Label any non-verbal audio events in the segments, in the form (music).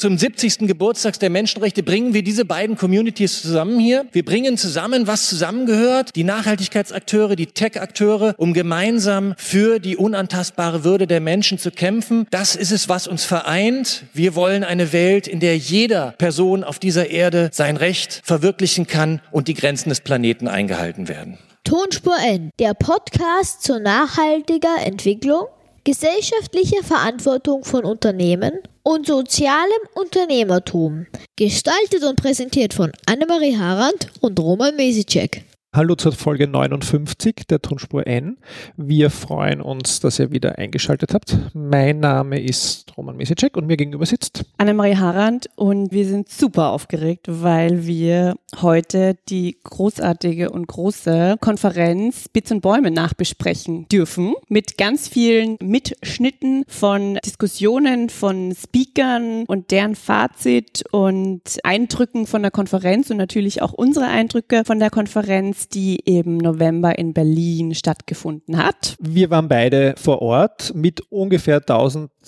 Zum 70. Geburtstag der Menschenrechte bringen wir diese beiden Communities zusammen hier. Wir bringen zusammen, was zusammengehört, die Nachhaltigkeitsakteure, die Tech-Akteure, um gemeinsam für die unantastbare Würde der Menschen zu kämpfen. Das ist es, was uns vereint. Wir wollen eine Welt, in der jeder Person auf dieser Erde sein Recht verwirklichen kann und die Grenzen des Planeten eingehalten werden. Tonspur N, der Podcast zur nachhaltiger Entwicklung, gesellschaftlicher Verantwortung von Unternehmen und sozialem Unternehmertum. Gestaltet und präsentiert von Annemarie Harand und Roman Mesicek. Hallo zur Folge 59 der Tonspur N. Wir freuen uns, dass ihr wieder eingeschaltet habt. Mein Name ist Roman Mesicek und mir gegenüber sitzt Annemarie Harand und wir sind super aufgeregt, weil wir heute die großartige und große Konferenz Bits und Bäume nachbesprechen dürfen mit ganz vielen Mitschnitten von Diskussionen von Speakern und deren Fazit und Eindrücken von der Konferenz und natürlich auch unsere Eindrücke von der Konferenz Konferenz, die im November in Berlin stattgefunden hat. Wir waren beide vor Ort mit ungefähr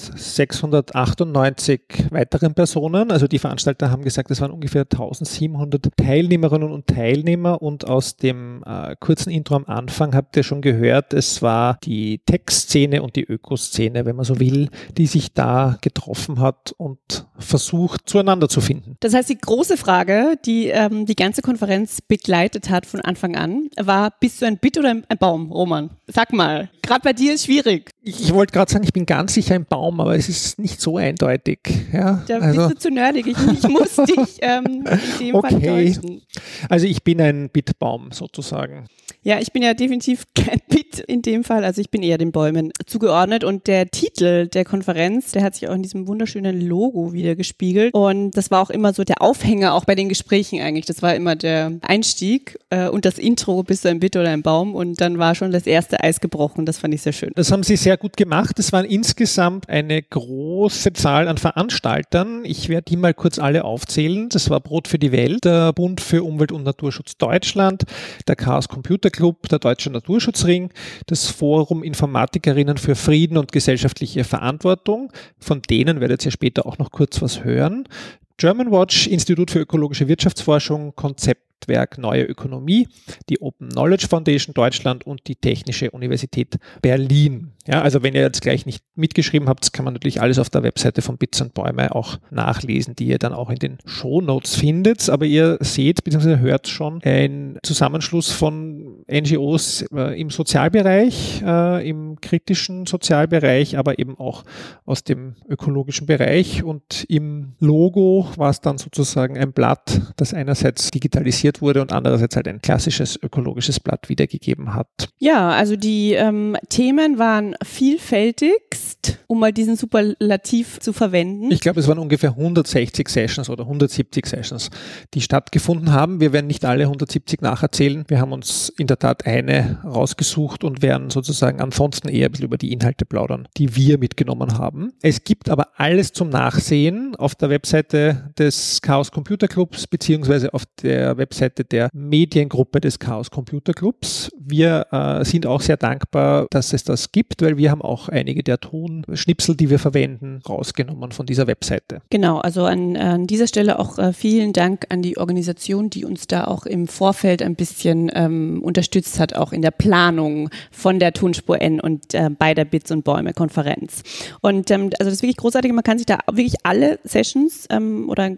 1698 weiteren Personen. Also die Veranstalter haben gesagt, es waren ungefähr 1700 Teilnehmerinnen und Teilnehmer und aus dem äh, kurzen Intro am Anfang habt ihr schon gehört, es war die Tech-Szene und die Ökoszene, wenn man so will, die sich da getroffen hat und versucht zueinander zu finden. Das heißt, die große Frage, die ähm, die ganze Konferenz begleitet hat von Anfang an, war, bist du ein Bit oder ein Baum, Roman? Sag mal, gerade bei dir ist schwierig. Ich wollte gerade sagen, ich bin ganz sicher ein Baum, aber es ist nicht so eindeutig. Ja, da also. bist du zu nerdig. Ich, ich muss dich ähm, in dem okay. Fall täuschen. Also ich bin ein Bitbaum sozusagen. Ja, ich bin ja definitiv kein In dem Fall. Also ich bin eher den Bäumen zugeordnet. Und der Titel der Konferenz, der hat sich auch in diesem wunderschönen Logo wieder gespiegelt. Und das war auch immer so der Aufhänger, auch bei den Gesprächen eigentlich. Das war immer der Einstieg äh, und das Intro, bist du ein Bit oder ein Baum. Und dann war schon das erste Eis gebrochen. Das fand ich sehr schön. Das haben Sie sehr gut gemacht. Es waren insgesamt eine große Zahl an Veranstaltern. Ich werde die mal kurz alle aufzählen. Das war Brot für die Welt, der Bund für Umwelt und Naturschutz Deutschland, der Chaos Computer Club, der Deutsche Naturschutzring, das Forum Informatikerinnen für Frieden und gesellschaftliche Verantwortung, von denen werdet ihr später auch noch kurz was hören. German Watch, Institut für ökologische Wirtschaftsforschung, Konzept Netzwerk Neue Ökonomie, die Open Knowledge Foundation Deutschland und die Technische Universität Berlin. Ja, also wenn ihr jetzt gleich nicht mitgeschrieben habt, kann man natürlich alles auf der Webseite von Bits und Bäume auch nachlesen, die ihr dann auch in den Show Notes findet. Aber ihr seht bzw. hört schon ein Zusammenschluss von NGOs äh, im Sozialbereich, äh, im kritischen Sozialbereich, aber eben auch aus dem ökologischen Bereich. Und im Logo war es dann sozusagen ein Blatt, das einerseits digitalisiert wurde und andererseits halt ein klassisches ökologisches Blatt wiedergegeben hat. Ja, also die ähm, Themen waren vielfältigst, um mal diesen Superlativ zu verwenden. Ich glaube, es waren ungefähr 160 Sessions oder 170 Sessions, die stattgefunden haben. Wir werden nicht alle 170 nacherzählen. Wir haben uns in der Tat eine rausgesucht und werden sozusagen ansonsten eher ein bisschen über die Inhalte plaudern, die wir mitgenommen haben. Es gibt aber alles zum Nachsehen auf der Webseite des Chaos Computer Clubs beziehungsweise auf der Webseite der Mediengruppe des Chaos Computer Clubs. Wir äh, sind auch sehr dankbar, dass es das gibt, weil wir haben auch einige der Tonschnipsel, die wir verwenden, rausgenommen von dieser Webseite. Genau, also an, an dieser Stelle auch äh, vielen Dank an die Organisation, die uns da auch im Vorfeld ein bisschen ähm, unterstützt hat, auch in der Planung von der Tonspur N und äh, bei der Bits und Bäume Konferenz. Und ähm, also das ist wirklich großartig, man kann sich da wirklich alle Sessions ähm, oder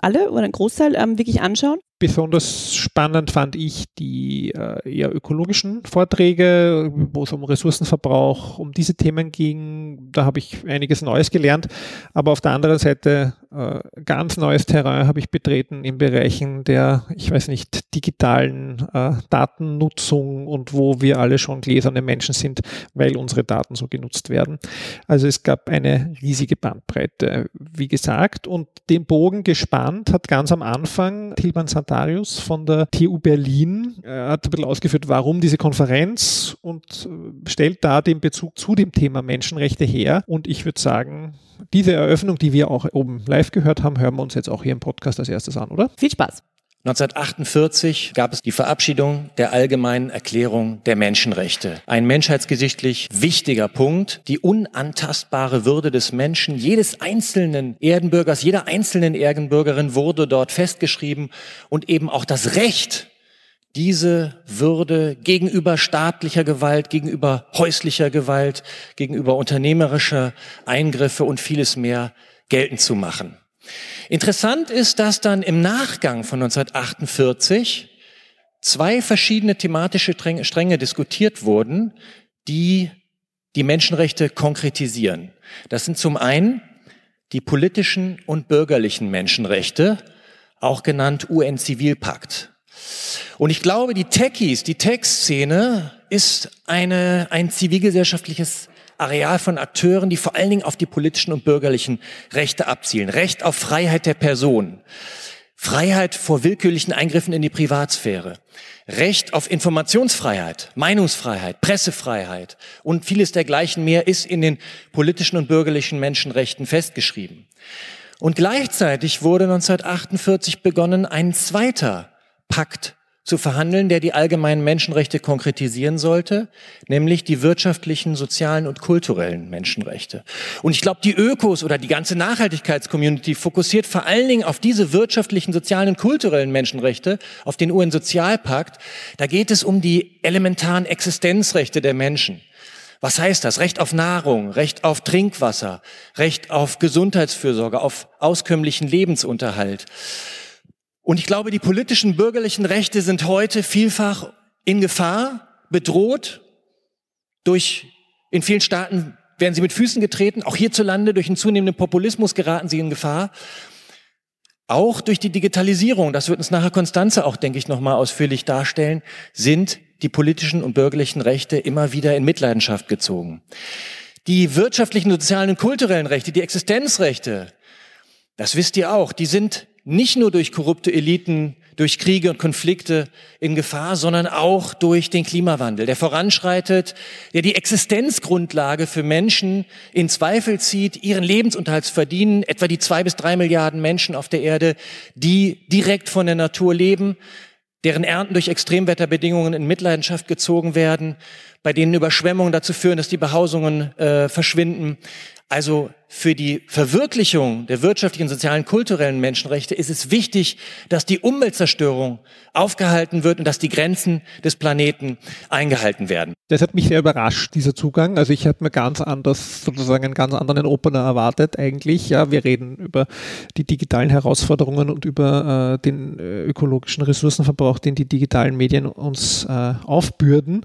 alle oder ein Großteil ähm, wirklich anschauen. Besonders spannend fand ich die äh, eher ökologischen Vorträge, wo es um Ressourcenverbrauch, um diese Themen ging. Da habe ich einiges Neues gelernt. Aber auf der anderen Seite äh, ganz neues Terrain habe ich betreten in Bereichen der, ich weiß nicht, digitalen äh, Datennutzung und wo wir alle schon gläserne Menschen sind, weil unsere Daten so genutzt werden. Also es gab eine riesige Bandbreite, wie gesagt. Und den Bogen gespannt hat ganz am Anfang Tilman Santarius von der TU Berlin. Er hat ein bisschen ausgeführt, warum diese Konferenz und äh, stellt da den Bezug zu dem Thema Menschenrechte her. Und ich würde sagen, diese Eröffnung, die wir auch oben live gehört haben, hören wir uns jetzt auch hier im Podcast als erstes an, oder? Viel Spaß. 1948 gab es die Verabschiedung der Allgemeinen Erklärung der Menschenrechte. Ein menschheitsgeschichtlich wichtiger Punkt, die unantastbare Würde des Menschen, jedes einzelnen Erdenbürgers, jeder einzelnen Erdenbürgerin wurde dort festgeschrieben und eben auch das Recht, diese Würde gegenüber staatlicher Gewalt, gegenüber häuslicher Gewalt, gegenüber unternehmerischer Eingriffe und vieles mehr geltend zu machen. Interessant ist, dass dann im Nachgang von 1948 zwei verschiedene thematische Stränge diskutiert wurden, die die Menschenrechte konkretisieren. Das sind zum einen die politischen und bürgerlichen Menschenrechte, auch genannt UN-Zivilpakt. Und ich glaube, die Techies, die Tech-Szene ist eine, ein zivilgesellschaftliches Areal von Akteuren, die vor allen Dingen auf die politischen und bürgerlichen Rechte abzielen. Recht auf Freiheit der Person. Freiheit vor willkürlichen Eingriffen in die Privatsphäre. Recht auf Informationsfreiheit, Meinungsfreiheit, Pressefreiheit und vieles dergleichen mehr ist in den politischen und bürgerlichen Menschenrechten festgeschrieben. Und gleichzeitig wurde 1948 begonnen, ein zweiter Pakt zu verhandeln, der die allgemeinen Menschenrechte konkretisieren sollte, nämlich die wirtschaftlichen, sozialen und kulturellen Menschenrechte. Und ich glaube, die Ökos oder die ganze Nachhaltigkeitscommunity fokussiert vor allen Dingen auf diese wirtschaftlichen, sozialen und kulturellen Menschenrechte, auf den UN-Sozialpakt. Da geht es um die elementaren Existenzrechte der Menschen. Was heißt das? Recht auf Nahrung, Recht auf Trinkwasser, Recht auf Gesundheitsfürsorge, auf auskömmlichen Lebensunterhalt. Und ich glaube, die politischen bürgerlichen Rechte sind heute vielfach in Gefahr, bedroht durch, in vielen Staaten werden sie mit Füßen getreten, auch hierzulande durch einen zunehmenden Populismus geraten sie in Gefahr. Auch durch die Digitalisierung, das wird uns nachher Konstanze auch, denke ich, nochmal ausführlich darstellen, sind die politischen und bürgerlichen Rechte immer wieder in Mitleidenschaft gezogen. Die wirtschaftlichen, sozialen und kulturellen Rechte, die Existenzrechte, das wisst ihr auch, die sind nicht nur durch korrupte Eliten, durch Kriege und Konflikte in Gefahr, sondern auch durch den Klimawandel, der voranschreitet, der die Existenzgrundlage für Menschen in Zweifel zieht, ihren Lebensunterhalt zu verdienen, etwa die zwei bis drei Milliarden Menschen auf der Erde, die direkt von der Natur leben, deren Ernten durch Extremwetterbedingungen in Mitleidenschaft gezogen werden, bei denen Überschwemmungen dazu führen, dass die Behausungen äh, verschwinden. Also für die Verwirklichung der wirtschaftlichen, sozialen, kulturellen Menschenrechte ist es wichtig, dass die Umweltzerstörung aufgehalten wird und dass die Grenzen des Planeten eingehalten werden. Das hat mich sehr überrascht, dieser Zugang. Also ich habe mir ganz anders, sozusagen einen ganz anderen Opener erwartet eigentlich. Ja, wir reden über die digitalen Herausforderungen und über äh, den äh, ökologischen Ressourcenverbrauch, den die digitalen Medien uns äh, aufbürden.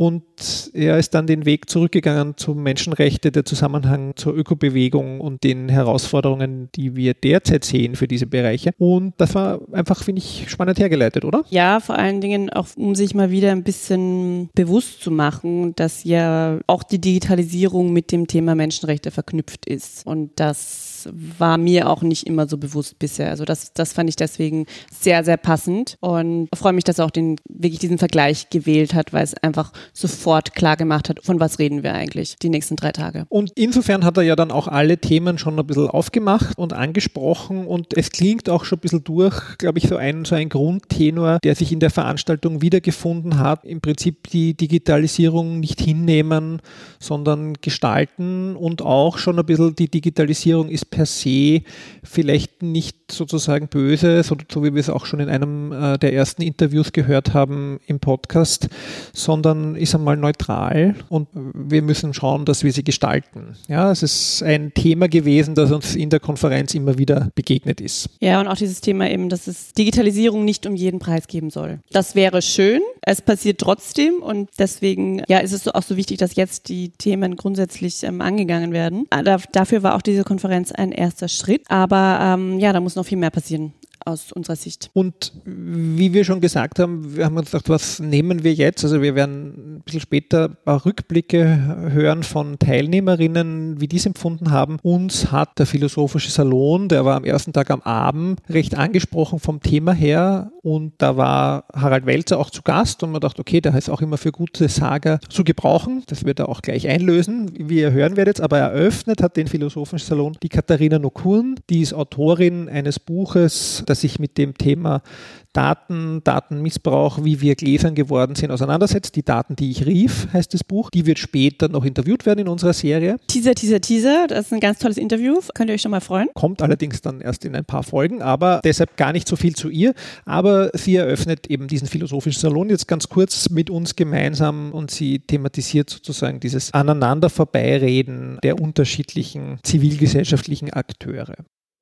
Und er ist dann den Weg zurückgegangen zu Menschenrechte, der Zusammenhang zur Ökobewegung und den Herausforderungen, die wir derzeit sehen für diese Bereiche. Und das war einfach, finde ich, spannend hergeleitet, oder? Ja, vor allen Dingen auch, um sich mal wieder ein bisschen bewusst zu machen, dass ja auch die Digitalisierung mit dem Thema Menschenrechte verknüpft ist. Und war mir auch nicht immer so bewusst bisher. Also das, das fand ich deswegen sehr, sehr passend und freue mich, dass er auch den, wirklich diesen Vergleich gewählt hat, weil es einfach sofort klar gemacht hat, von was reden wir eigentlich die nächsten drei Tage. Und insofern hat er ja dann auch alle Themen schon ein bisschen aufgemacht und angesprochen und es klingt auch schon ein bisschen durch, glaube ich, so ein, so ein Grundtenor, der sich in der Veranstaltung wiedergefunden hat. Im Prinzip die Digitalisierung nicht hinnehmen, sondern gestalten und auch schon ein bisschen die Digitalisierung ist per se vielleicht nicht sozusagen böse, so, so wie wir es auch schon in einem äh, der ersten Interviews gehört haben im Podcast, sondern ist einmal neutral und wir müssen schauen, dass wir sie gestalten. Ja, es ist ein Thema gewesen, das uns in der Konferenz immer wieder begegnet ist. Ja, und auch dieses Thema eben, dass es Digitalisierung nicht um jeden Preis geben soll. Das wäre schön, es passiert trotzdem und deswegen ja, ist es auch so wichtig, dass jetzt die Themen grundsätzlich ähm, angegangen werden. Ah, dafür war auch diese Konferenz ein erster Schritt, aber ähm, ja, da muss noch viel mehr passieren aus unserer Sicht. Und wie wir schon gesagt haben, wir haben uns gedacht, was nehmen wir jetzt? Also wir werden ein bisschen später ein paar Rückblicke hören von Teilnehmerinnen, wie die es empfunden haben. Uns hat der Philosophische Salon, der war am ersten Tag am Abend, recht angesprochen vom Thema her. Und da war Harald Welzer auch zu Gast und man dachte, okay, der ist auch immer für gute Sager zu gebrauchen. Das wird er auch gleich einlösen, wie ihr hören werdet. Aber eröffnet hat den Philosophischen Salon die Katharina Nokurn, die ist Autorin eines Buches, das sich mit dem Thema Daten, Datenmissbrauch, wie wir gläsern geworden sind, auseinandersetzt. Die Daten, die ich rief, heißt das Buch. Die wird später noch interviewt werden in unserer Serie. Teaser, Teaser, Teaser. Das ist ein ganz tolles Interview. Könnt ihr euch schon mal freuen. Kommt allerdings dann erst in ein paar Folgen, aber deshalb gar nicht so viel zu ihr. Aber sie eröffnet eben diesen philosophischen Salon jetzt ganz kurz mit uns gemeinsam und sie thematisiert sozusagen dieses Aneinander vorbeireden der unterschiedlichen zivilgesellschaftlichen Akteure.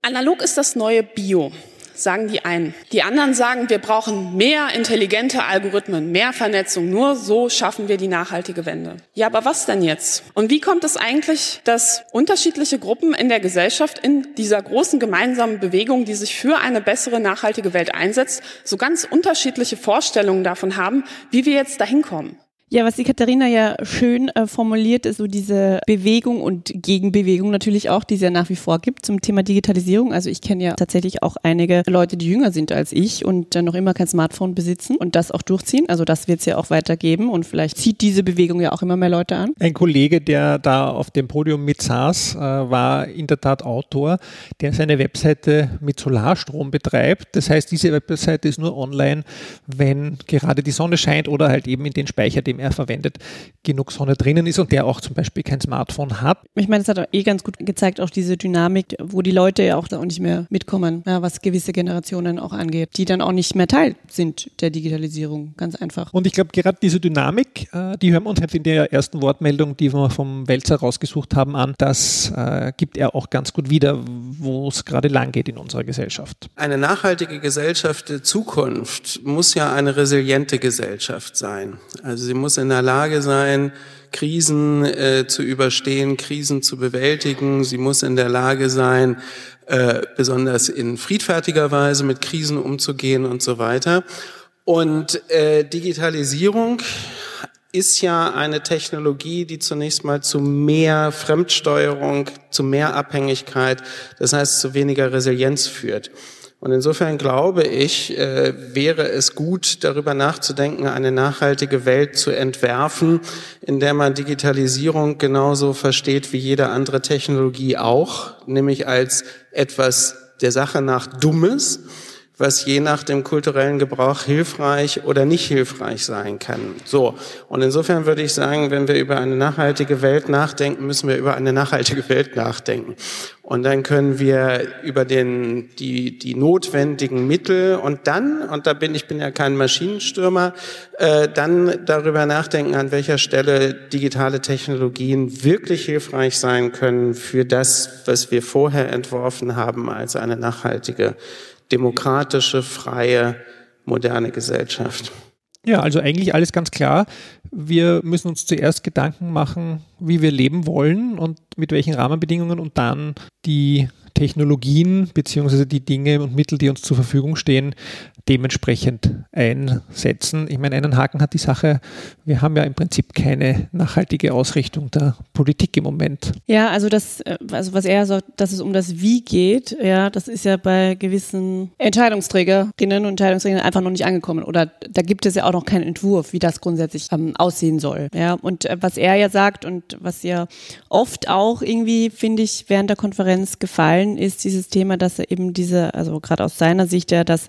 Analog ist das neue Bio sagen die einen. Die anderen sagen, wir brauchen mehr intelligente Algorithmen, mehr Vernetzung. Nur so schaffen wir die nachhaltige Wende. Ja, aber was denn jetzt? Und wie kommt es eigentlich, dass unterschiedliche Gruppen in der Gesellschaft in dieser großen gemeinsamen Bewegung, die sich für eine bessere nachhaltige Welt einsetzt, so ganz unterschiedliche Vorstellungen davon haben, wie wir jetzt dahin kommen? Ja, was die Katharina ja schön äh, formuliert, ist so diese Bewegung und Gegenbewegung natürlich auch, die es ja nach wie vor gibt zum Thema Digitalisierung. Also ich kenne ja tatsächlich auch einige Leute, die jünger sind als ich und äh, noch immer kein Smartphone besitzen und das auch durchziehen. Also das wird es ja auch weitergeben und vielleicht zieht diese Bewegung ja auch immer mehr Leute an. Ein Kollege, der da auf dem Podium mit saß, äh, war in der Tat Autor, der seine Webseite mit Solarstrom betreibt. Das heißt, diese Webseite ist nur online, wenn gerade die Sonne scheint oder halt eben in den Speicher, dem er verwendet, genug Sonne drinnen ist und der auch zum Beispiel kein Smartphone hat. Ich meine, es hat eh ganz gut gezeigt, auch diese Dynamik, wo die Leute ja auch da auch nicht mehr mitkommen, ja, was gewisse Generationen auch angeht, die dann auch nicht mehr Teil sind der Digitalisierung, ganz einfach. Und ich glaube, gerade diese Dynamik, äh, die hören wir uns jetzt in der ersten Wortmeldung, die wir vom Welzer rausgesucht haben, an. Das äh, gibt er auch ganz gut wieder, wo es gerade lang geht in unserer Gesellschaft. Eine nachhaltige Gesellschaft der Zukunft muss ja eine resiliente Gesellschaft sein. Also sie muss muss in der Lage sein, Krisen äh, zu überstehen, Krisen zu bewältigen. Sie muss in der Lage sein, äh, besonders in friedfertiger Weise mit Krisen umzugehen und so weiter. Und äh, Digitalisierung ist ja eine Technologie, die zunächst mal zu mehr Fremdsteuerung, zu mehr Abhängigkeit, das heißt zu weniger Resilienz führt. Und insofern glaube ich, äh, wäre es gut, darüber nachzudenken, eine nachhaltige Welt zu entwerfen, in der man Digitalisierung genauso versteht wie jede andere Technologie auch, nämlich als etwas der Sache nach Dummes was je nach dem kulturellen Gebrauch hilfreich oder nicht hilfreich sein kann. So. Und insofern würde ich sagen, wenn wir über eine nachhaltige Welt nachdenken, müssen wir über eine nachhaltige Welt nachdenken. Und dann können wir über den, die, die notwendigen Mittel und dann, und da bin ich bin ja kein Maschinenstürmer, äh, dann darüber nachdenken, an welcher Stelle digitale Technologien wirklich hilfreich sein können für das, was wir vorher entworfen haben als eine nachhaltige demokratische, freie, moderne Gesellschaft. Ja, also eigentlich alles ganz klar. Wir müssen uns zuerst Gedanken machen, wie wir leben wollen und mit welchen Rahmenbedingungen und dann die Technologien beziehungsweise die Dinge und Mittel, die uns zur Verfügung stehen, dementsprechend einsetzen. Ich meine, einen Haken hat die Sache, wir haben ja im Prinzip keine nachhaltige Ausrichtung der Politik im Moment. Ja, also das, äh, also was er sagt, dass es um das Wie geht, ja, das ist ja bei gewissen Entscheidungsträgerinnen und Entscheidungsträgern einfach noch nicht angekommen. Oder da gibt es ja auch noch keinen Entwurf, wie das grundsätzlich ähm, aussehen soll. Ja, und äh, was er ja sagt und was ja oft auch irgendwie, finde ich, während der Konferenz gefallen gefallen ist, dieses Thema, dass er eben diese, also gerade aus seiner Sicht ja, dass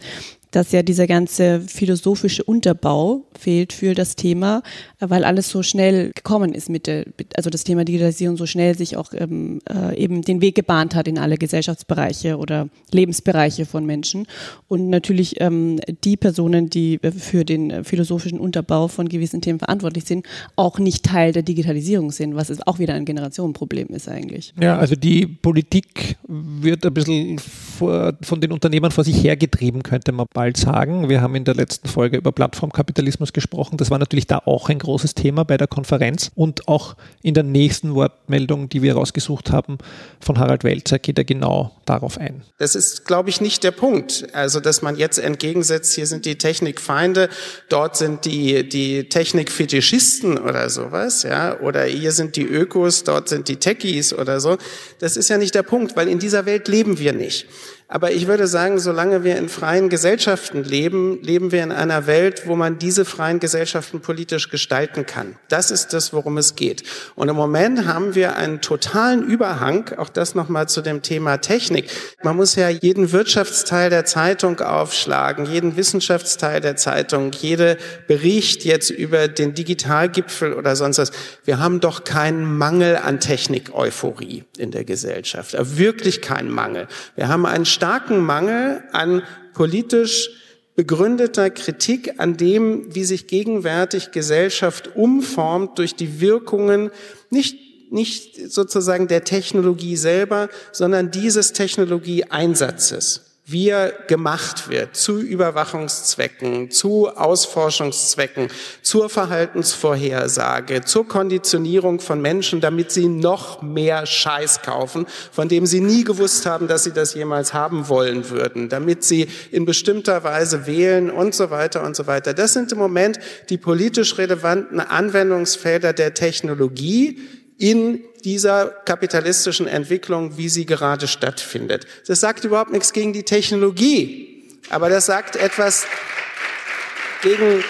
dass ja dieser ganze philosophische Unterbau fehlt für das Thema, weil alles so schnell gekommen ist mit der, also das Thema Digitalisierung so schnell sich auch ähm, äh, eben den Weg gebahnt hat in alle Gesellschaftsbereiche oder Lebensbereiche von Menschen. Und natürlich ähm, die Personen, die für den philosophischen Unterbau von gewissen Themen verantwortlich sind, auch nicht Teil der Digitalisierung sind, was ist auch wieder ein Generationenproblem ist eigentlich. Ja, also die Politik wird ein bisschen vor, von den Unternehmern vor sich hergetrieben, könnte man bald sagen. Wir haben in der letzten Folge über Plattformkapitalismus gesprochen. Das war natürlich da auch ein großes Thema bei der Konferenz. Und auch in der nächsten Wortmeldung, die wir rausgesucht haben, von Harald Welzer, geht er genau darauf ein. Das ist, glaube ich, nicht der Punkt. Also, dass man jetzt entgegensetzt, hier sind die Technikfeinde, dort sind die, die Technikfetischisten oder sowas, ja, oder hier sind die Ökos, dort sind die Techies oder so. Das ist ja nicht der Punkt, weil in dieser Welt leben wir nicht. Aber ich würde sagen, solange wir in freien Gesellschaften leben, leben wir in einer Welt, wo man diese freien Gesellschaften politisch gestalten kann. Das ist das, worum es geht. Und im Moment haben wir einen totalen Überhang, auch das nochmal zu dem Thema Technik. Man muss ja jeden Wirtschaftsteil der Zeitung aufschlagen, jeden Wissenschaftsteil der Zeitung, jede Bericht jetzt über den Digitalgipfel oder sonst was. Wir haben doch keinen Mangel an Technik-Euphorie in der Gesellschaft. Wirklich keinen Mangel. Wir haben einen starken Mangel an politisch begründeter Kritik an dem, wie sich gegenwärtig Gesellschaft umformt durch die Wirkungen nicht, nicht sozusagen der Technologie selber, sondern dieses Technologieeinsatzes wie er gemacht wird, zu Überwachungszwecken, zu Ausforschungszwecken, zur Verhaltensvorhersage, zur Konditionierung von Menschen, damit sie noch mehr Scheiß kaufen, von dem sie nie gewusst haben, dass sie das jemals haben wollen würden, damit sie in bestimmter Weise wählen und so weiter und so weiter. Das sind im Moment die politisch relevanten Anwendungsfelder der Technologie, in dieser kapitalistischen Entwicklung, wie sie gerade stattfindet. Das sagt überhaupt nichts gegen die Technologie, aber das sagt etwas gegen,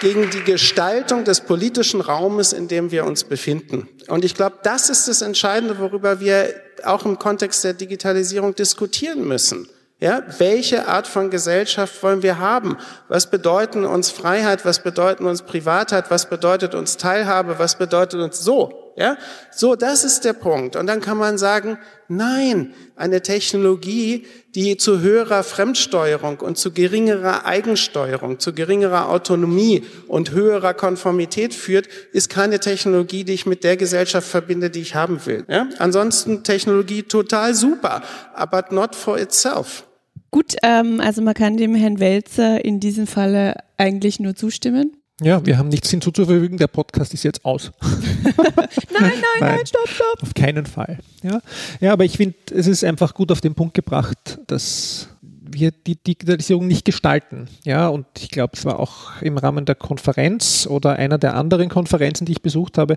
gegen die Gestaltung des politischen Raumes, in dem wir uns befinden. Und ich glaube, das ist das Entscheidende, worüber wir auch im Kontext der Digitalisierung diskutieren müssen. Ja, welche Art von Gesellschaft wollen wir haben? Was bedeuten uns Freiheit? Was bedeuten uns Privatheit? Was bedeutet uns Teilhabe? Was bedeutet uns so? Ja, so, das ist der Punkt. Und dann kann man sagen, nein, eine Technologie, die zu höherer Fremdsteuerung und zu geringerer Eigensteuerung, zu geringerer Autonomie und höherer Konformität führt, ist keine Technologie, die ich mit der Gesellschaft verbinde, die ich haben will. Ja? Ansonsten Technologie total super, but not for itself. Gut, ähm, also man kann dem Herrn Welzer in diesem Falle eigentlich nur zustimmen. Ja, wir haben nichts hinzuzufügen, der Podcast ist jetzt aus. (laughs) nein, nein, nein, stopp, stopp. Auf keinen Fall. Ja, ja aber ich finde, es ist einfach gut auf den Punkt gebracht, dass wir die Digitalisierung nicht gestalten. Ja, und ich glaube, es war auch im Rahmen der Konferenz oder einer der anderen Konferenzen, die ich besucht habe,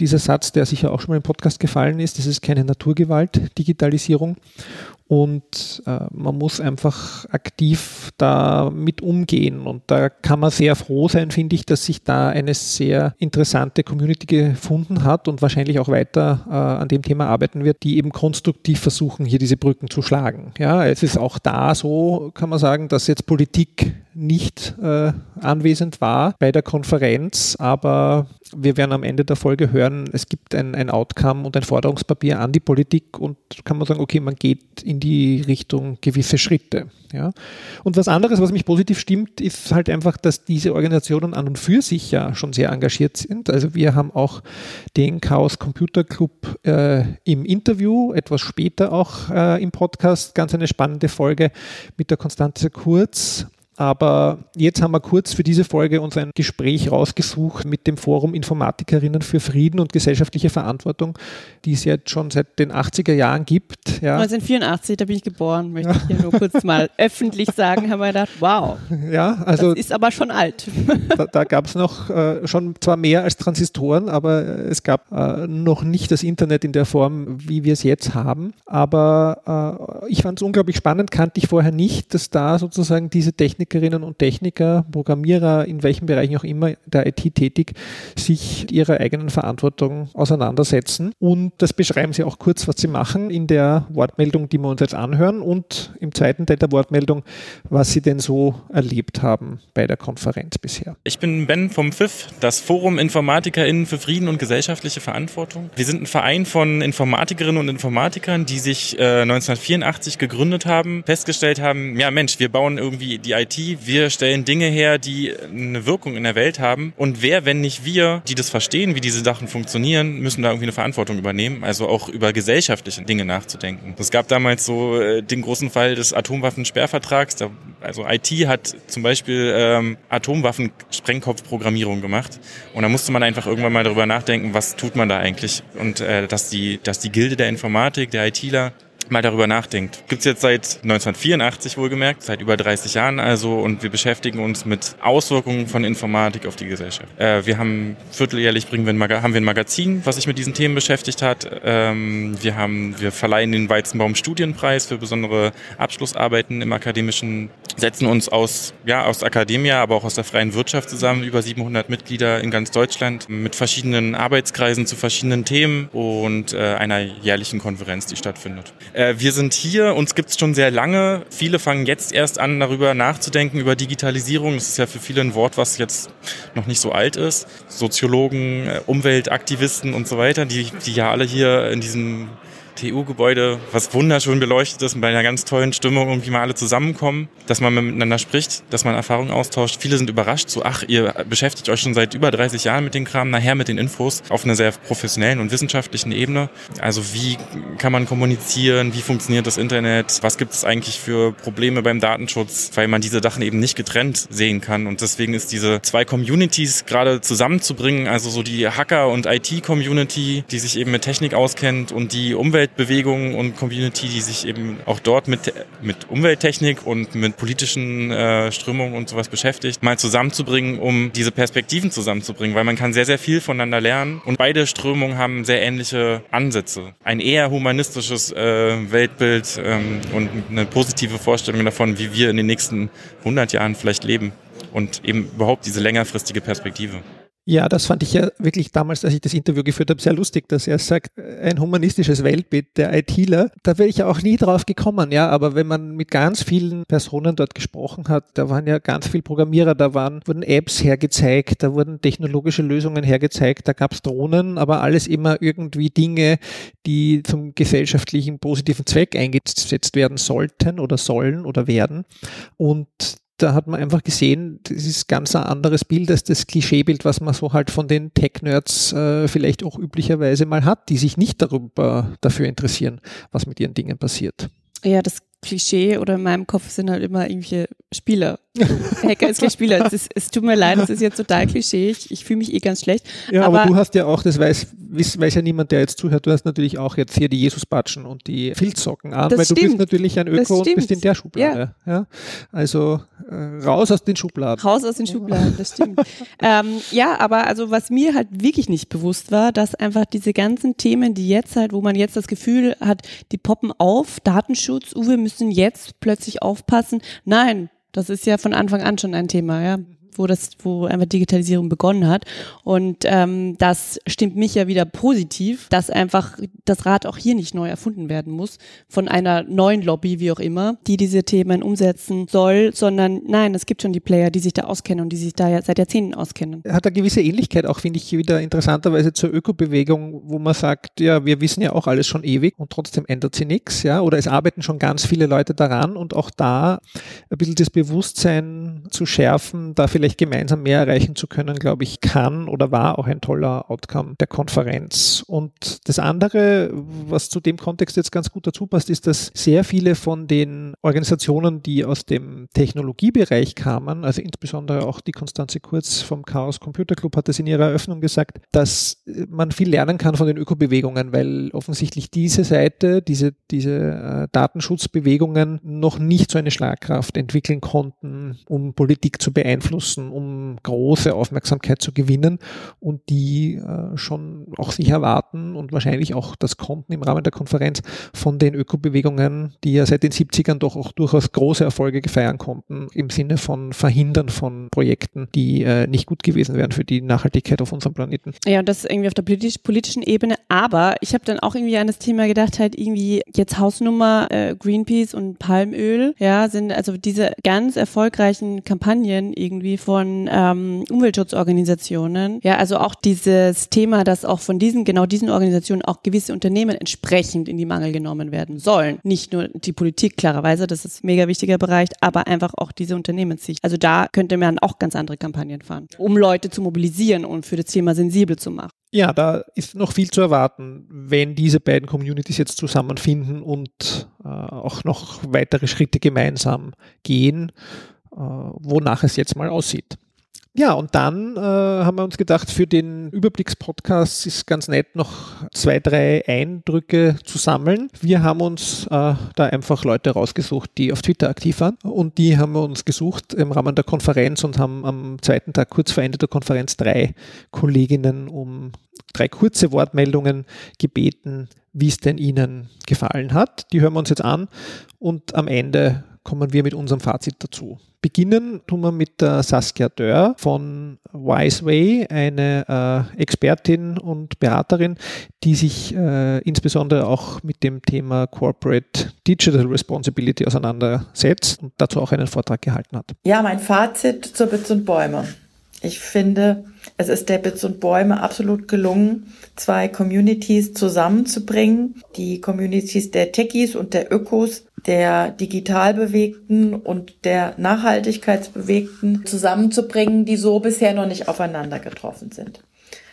dieser Satz, der sicher auch schon mal im Podcast gefallen ist, das ist keine Naturgewalt, Digitalisierung. Und äh, man muss einfach aktiv damit umgehen. Und da kann man sehr froh sein, finde ich, dass sich da eine sehr interessante Community gefunden hat und wahrscheinlich auch weiter äh, an dem Thema arbeiten wird, die eben konstruktiv versuchen, hier diese Brücken zu schlagen. Ja, es ist auch da so, kann man sagen, dass jetzt Politik nicht äh, anwesend war bei der Konferenz, aber wir werden am Ende der Folge hören, es gibt ein, ein Outcome und ein Forderungspapier an die Politik und kann man sagen, okay, man geht in die Richtung gewisse Schritte. Ja. Und was anderes, was mich positiv stimmt, ist halt einfach, dass diese Organisationen an und für sich ja schon sehr engagiert sind. Also wir haben auch den Chaos Computer Club äh, im Interview, etwas später auch äh, im Podcast, ganz eine spannende Folge mit der Konstanze Kurz aber jetzt haben wir kurz für diese Folge uns ein Gespräch rausgesucht mit dem Forum Informatikerinnen für Frieden und gesellschaftliche Verantwortung, die es jetzt schon seit den 80er Jahren gibt. Ja. 1984, da bin ich geboren, möchte ja. ich hier nur kurz mal (laughs) öffentlich sagen, haben wir gedacht, wow, ja, also das ist aber schon alt. Da, da gab es noch äh, schon zwar mehr als Transistoren, aber es gab äh, noch nicht das Internet in der Form, wie wir es jetzt haben. Aber äh, ich fand es unglaublich spannend, kannte ich vorher nicht, dass da sozusagen diese Technik Technikerinnen und Techniker, Programmierer, in welchen Bereichen auch immer der IT tätig, sich mit ihrer eigenen Verantwortung auseinandersetzen. Und das beschreiben sie auch kurz, was sie machen in der Wortmeldung, die wir uns jetzt anhören und im zweiten Teil der Wortmeldung, was sie denn so erlebt haben bei der Konferenz bisher. Ich bin Ben vom FIF, das Forum InformatikerInnen für Frieden und gesellschaftliche Verantwortung. Wir sind ein Verein von Informatikerinnen und Informatikern, die sich äh, 1984 gegründet haben, festgestellt haben, ja Mensch, wir bauen irgendwie die IT IT, wir stellen Dinge her, die eine Wirkung in der Welt haben. Und wer, wenn nicht wir, die das verstehen, wie diese Sachen funktionieren, müssen da irgendwie eine Verantwortung übernehmen, also auch über gesellschaftliche Dinge nachzudenken. Es gab damals so äh, den großen Fall des Atomwaffensperrvertrags. Also IT hat zum Beispiel ähm, Atomwaffen-Sprengkopfprogrammierung gemacht. Und da musste man einfach irgendwann mal darüber nachdenken, was tut man da eigentlich? Und äh, dass die, dass die Gilde der Informatik, der ITler mal darüber nachdenkt. Gibt's jetzt seit 1984 wohlgemerkt, seit über 30 Jahren also und wir beschäftigen uns mit Auswirkungen von Informatik auf die Gesellschaft. Äh, wir haben vierteljährlich bringen wir ein haben wir ein Magazin, was sich mit diesen Themen beschäftigt hat. Ähm, wir haben, wir verleihen den Weizenbaum Studienpreis für besondere Abschlussarbeiten im akademischen, setzen uns aus, ja, aus Akademia, aber auch aus der freien Wirtschaft zusammen, über 700 Mitglieder in ganz Deutschland mit verschiedenen Arbeitskreisen zu verschiedenen Themen und äh, einer jährlichen Konferenz, die stattfindet. Äh, wir sind hier, uns gibt es schon sehr lange. Viele fangen jetzt erst an, darüber nachzudenken, über Digitalisierung. Das ist ja für viele ein Wort, was jetzt noch nicht so alt ist. Soziologen, äh, Umweltaktivisten und so weiter, die, die ja alle hier in diesem TU-Gebäude, was wunderschön beleuchtet ist und bei einer ganz tollen Stimmung irgendwie mal alle zusammenkommen, dass man miteinander spricht, dass man Erfahrungen austauscht. Viele sind überrascht, so, ach, ihr beschäftigt euch schon seit über 30 Jahren mit dem Kram, nachher mit den Infos auf einer sehr professionellen und wissenschaftlichen Ebene. Also wie kann man kommunizieren, wie funktioniert das Internet, was gibt es eigentlich für Probleme beim Datenschutz, weil man diese Sachen eben nicht getrennt sehen kann. Und deswegen ist diese zwei Communities gerade zusammenzubringen, also so die Hacker- und IT-Community, die sich eben mit Technik auskennt und die Umwelt Umweltbewegung und Community, die sich eben auch dort mit, mit Umwelttechnik und mit politischen äh, Strömungen und sowas beschäftigt, mal zusammenzubringen, um diese Perspektiven zusammenzubringen, weil man kann sehr, sehr viel voneinander lernen und beide Strömungen haben sehr ähnliche Ansätze. Ein eher humanistisches äh, Weltbild ähm, und eine positive Vorstellung davon, wie wir in den nächsten 100 Jahren vielleicht leben und eben überhaupt diese längerfristige Perspektive. Ja, das fand ich ja wirklich damals, als ich das Interview geführt habe, sehr lustig, dass er sagt, ein humanistisches Weltbild der ITler. Da wäre ich ja auch nie drauf gekommen, ja, aber wenn man mit ganz vielen Personen dort gesprochen hat, da waren ja ganz viele Programmierer, da waren, wurden Apps hergezeigt, da wurden technologische Lösungen hergezeigt, da gab es Drohnen, aber alles immer irgendwie Dinge, die zum gesellschaftlichen positiven Zweck eingesetzt werden sollten oder sollen oder werden. Und da hat man einfach gesehen, das ist ganz ein anderes Bild als das Klischeebild, was man so halt von den Tech-Nerds äh, vielleicht auch üblicherweise mal hat, die sich nicht darüber, dafür interessieren, was mit ihren Dingen passiert. Ja, das Klischee oder in meinem Kopf sind halt immer irgendwelche Spieler. (laughs) Hacker ist gleich Spieler. Ist, es tut mir leid, das ist jetzt total Klischee. Ich, ich fühle mich eh ganz schlecht. Ja, aber, aber, du hast ja auch, das weiß, weiß ja niemand, der jetzt zuhört, du hast natürlich auch jetzt hier die Jesus-Batschen und die Filzsocken an, weil stimmt. du bist natürlich ein Öko und bist in der Schublade. Ja. ja? Also äh, raus aus den Schubladen. Raus aus den Schubladen, das stimmt. (laughs) ähm, ja, aber also was mir halt wirklich nicht bewusst war, dass einfach diese ganzen Themen, die jetzt halt, wo man jetzt das Gefühl hat, die poppen auf, Datenschutz, Uwe müssen jetzt plötzlich aufpassen. Nein, das ist ja von Anfang an schon ein Thema, ja wo das, wo einfach Digitalisierung begonnen hat. Und ähm, das stimmt mich ja wieder positiv, dass einfach das Rad auch hier nicht neu erfunden werden muss von einer neuen Lobby, wie auch immer, die diese Themen umsetzen soll, sondern nein, es gibt schon die Player, die sich da auskennen und die sich da ja seit Jahrzehnten auskennen. Hat eine gewisse Ähnlichkeit auch, finde ich, wieder interessanterweise zur Ökobewegung, wo man sagt, ja, wir wissen ja auch alles schon ewig und trotzdem ändert sich nichts, ja, oder es arbeiten schon ganz viele Leute daran und auch da ein bisschen das Bewusstsein zu schärfen, da vielleicht vielleicht gemeinsam mehr erreichen zu können, glaube ich, kann oder war auch ein toller Outcome der Konferenz. Und das andere, was zu dem Kontext jetzt ganz gut dazu passt, ist, dass sehr viele von den Organisationen, die aus dem Technologiebereich kamen, also insbesondere auch die Konstanze Kurz vom Chaos Computer Club hat es in ihrer Eröffnung gesagt, dass man viel lernen kann von den Ökobewegungen, weil offensichtlich diese Seite, diese, diese äh, Datenschutzbewegungen noch nicht so eine Schlagkraft entwickeln konnten, um Politik zu beeinflussen nutzen, um große Aufmerksamkeit zu gewinnen und die äh, schon auch sich erwarten und wahrscheinlich auch das konnten im Rahmen der Konferenz von den Ökobewegungen, die ja seit den 70ern doch auch durchaus große Erfolge gefeiern konnten, im Sinne von Verhindern von Projekten, die äh, nicht gut gewesen wären für die Nachhaltigkeit auf unserem Planeten. Ja, und das irgendwie auf der politisch, politischen Ebene. Aber ich habe dann auch irgendwie an das Thema gedacht, halt irgendwie jetzt Hausnummer äh, Greenpeace und Palmöl, ja, sind also diese ganz erfolgreichen Kampagnen irgendwie von ähm, Umweltschutzorganisationen. Ja, also auch dieses Thema, dass auch von diesen, genau diesen Organisationen auch gewisse Unternehmen entsprechend in die Mangel genommen werden sollen. Nicht nur die Politik, klarerweise, das ist ein mega wichtiger Bereich, aber einfach auch diese Unternehmenssicht. Also da könnte man auch ganz andere Kampagnen fahren, um Leute zu mobilisieren und für das Thema sensibel zu machen. Ja, da ist noch viel zu erwarten, wenn diese beiden Communities jetzt zusammenfinden und äh, auch noch weitere Schritte gemeinsam gehen. Äh, wonach es jetzt mal aussieht. Ja, und dann äh, haben wir uns gedacht, für den Überblickspodcast ist ganz nett, noch zwei, drei Eindrücke zu sammeln. Wir haben uns äh, da einfach Leute rausgesucht, die auf Twitter aktiv waren. Und die haben wir uns gesucht im Rahmen der Konferenz und haben am zweiten Tag kurz vor Ende der Konferenz drei Kolleginnen um drei kurze Wortmeldungen gebeten, wie es denn ihnen gefallen hat. Die hören wir uns jetzt an und am Ende kommen wir mit unserem Fazit dazu. Beginnen tun wir mit der Saskia Dörr von Wiseway, eine äh, Expertin und Beraterin, die sich äh, insbesondere auch mit dem Thema Corporate Digital Responsibility auseinandersetzt und dazu auch einen Vortrag gehalten hat. Ja, mein Fazit zur Bits und Bäume. Ich finde, es ist der Bits und Bäume absolut gelungen, zwei Communities zusammenzubringen. Die Communities der Techies und der Ökos, der Digitalbewegten und der Nachhaltigkeitsbewegten zusammenzubringen, die so bisher noch nicht aufeinander getroffen sind.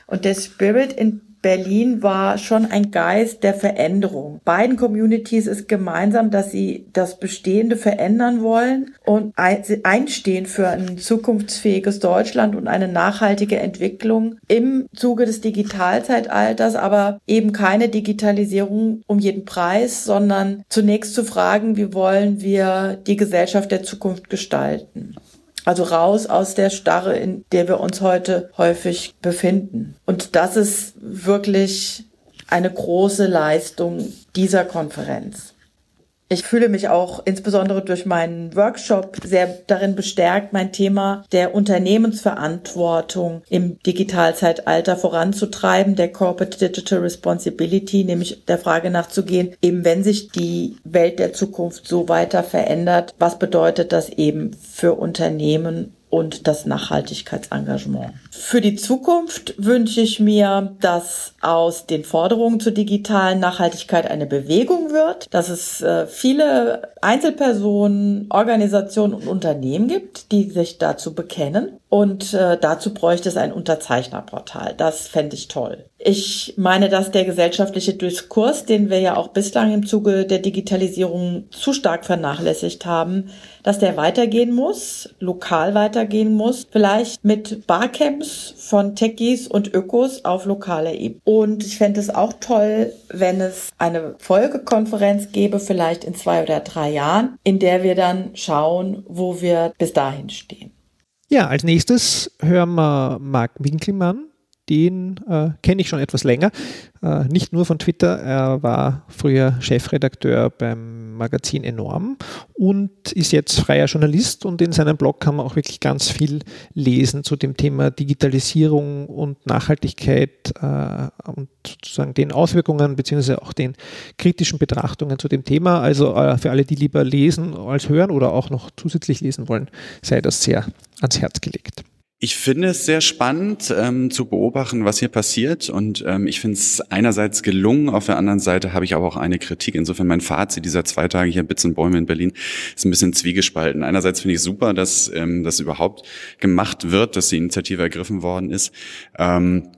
Und der Spirit in Berlin war schon ein Geist der Veränderung. Beiden Communities ist gemeinsam, dass sie das Bestehende verändern wollen und einstehen für ein zukunftsfähiges Deutschland und eine nachhaltige Entwicklung im Zuge des Digitalzeitalters, aber eben keine Digitalisierung um jeden Preis, sondern zunächst zu fragen, wie wollen wir die Gesellschaft der Zukunft gestalten. Also raus aus der Starre, in der wir uns heute häufig befinden. Und das ist wirklich eine große Leistung dieser Konferenz. Ich fühle mich auch insbesondere durch meinen Workshop sehr darin bestärkt, mein Thema der Unternehmensverantwortung im Digitalzeitalter voranzutreiben, der Corporate Digital Responsibility, nämlich der Frage nachzugehen, eben wenn sich die Welt der Zukunft so weiter verändert, was bedeutet das eben für Unternehmen und das Nachhaltigkeitsengagement. Für die Zukunft wünsche ich mir, dass aus den Forderungen zur digitalen Nachhaltigkeit eine Bewegung wird, dass es äh, viele Einzelpersonen, Organisationen und Unternehmen gibt, die sich dazu bekennen. Und äh, dazu bräuchte es ein Unterzeichnerportal. Das fände ich toll. Ich meine, dass der gesellschaftliche Diskurs, den wir ja auch bislang im Zuge der Digitalisierung zu stark vernachlässigt haben, dass der weitergehen muss, lokal weitergehen muss, vielleicht mit Barcamps von Techies und Ökos auf lokaler Ebene. Und ich fände es auch toll, wenn es eine Folgekonferenz gäbe, vielleicht in zwei oder drei Jahren, in der wir dann schauen, wo wir bis dahin stehen. Ja, als nächstes hören wir Marc Winkelmann den äh, kenne ich schon etwas länger. Äh, nicht nur von Twitter, er war früher Chefredakteur beim Magazin Enorm und ist jetzt freier Journalist und in seinem Blog kann man auch wirklich ganz viel lesen zu dem Thema Digitalisierung und Nachhaltigkeit äh, und sozusagen den Auswirkungen beziehungsweise auch den kritischen Betrachtungen zu dem Thema. Also äh, für alle, die lieber lesen als hören oder auch noch zusätzlich lesen wollen, sei das sehr ans Herz gelegt. Ich finde es sehr spannend ähm, zu beobachten, was hier passiert. Und ähm, ich finde es einerseits gelungen, auf der anderen Seite habe ich aber auch eine Kritik. Insofern mein Fazit dieser zwei Tage hier Bits und Bäume in Berlin ist ein bisschen zwiegespalten. Einerseits finde ich super, dass ähm, das überhaupt gemacht wird, dass die Initiative ergriffen worden ist. Ähm,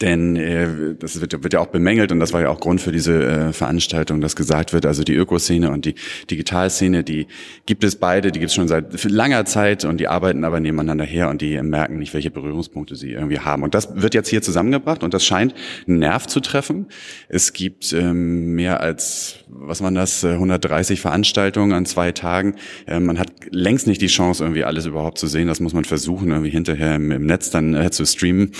denn äh, das wird, wird ja auch bemängelt und das war ja auch Grund für diese äh, Veranstaltung, dass gesagt wird, also die Ökoszene und die Digitalszene, die gibt es beide, die gibt es schon seit langer Zeit und die arbeiten aber nebeneinander her und die merken nicht, welche Berührungspunkte sie irgendwie haben. Und das wird jetzt hier zusammengebracht und das scheint einen Nerv zu treffen. Es gibt ähm, mehr als, was man das, 130 äh, Veranstaltungen an zwei Tagen. Äh, man hat längst nicht die Chance, irgendwie alles überhaupt zu sehen. Das muss man versuchen, irgendwie hinterher im, im Netz dann äh, zu streamen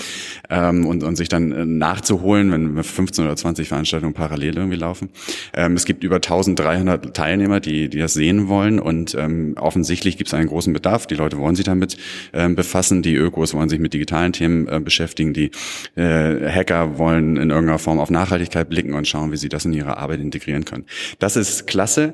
ähm, und, und sich dann äh, nachzuholen, wenn 15 oder 20 Veranstaltungen parallel irgendwie laufen. Ähm, es gibt über 1300 Teilnehmer, die, die das sehen wollen und ähm, offensichtlich gibt es einen großen Bedarf. Die Leute wollen sich damit ähm, befassen, die Ökos wollen sich mit digitalen Themen äh, beschäftigen, die äh, Hacker wollen in irgendeiner Form auf Nachhaltigkeit blicken und schauen, wie sie das in ihre Arbeit integrieren können. Das ist klasse.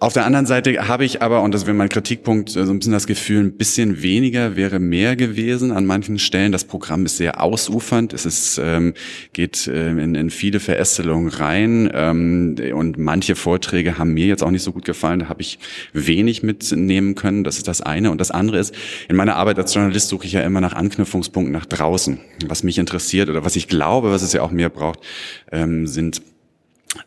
Auf der anderen Seite habe ich aber, und das wäre mein Kritikpunkt, so ein bisschen das Gefühl, ein bisschen weniger wäre mehr gewesen an manchen Stellen. Das Programm ist sehr ausufernd, es ist, ähm, geht äh, in, in viele Verästelungen rein ähm, und manche Vorträge haben mir jetzt auch nicht so gut gefallen. Da habe ich wenig mitnehmen können. Das ist das eine. Und das andere ist, in meiner Arbeit als Journalist suche ich ja immer nach Anknüpfungspunkten nach draußen. Was mich interessiert oder was ich glaube, was es ja auch mehr braucht, ähm, sind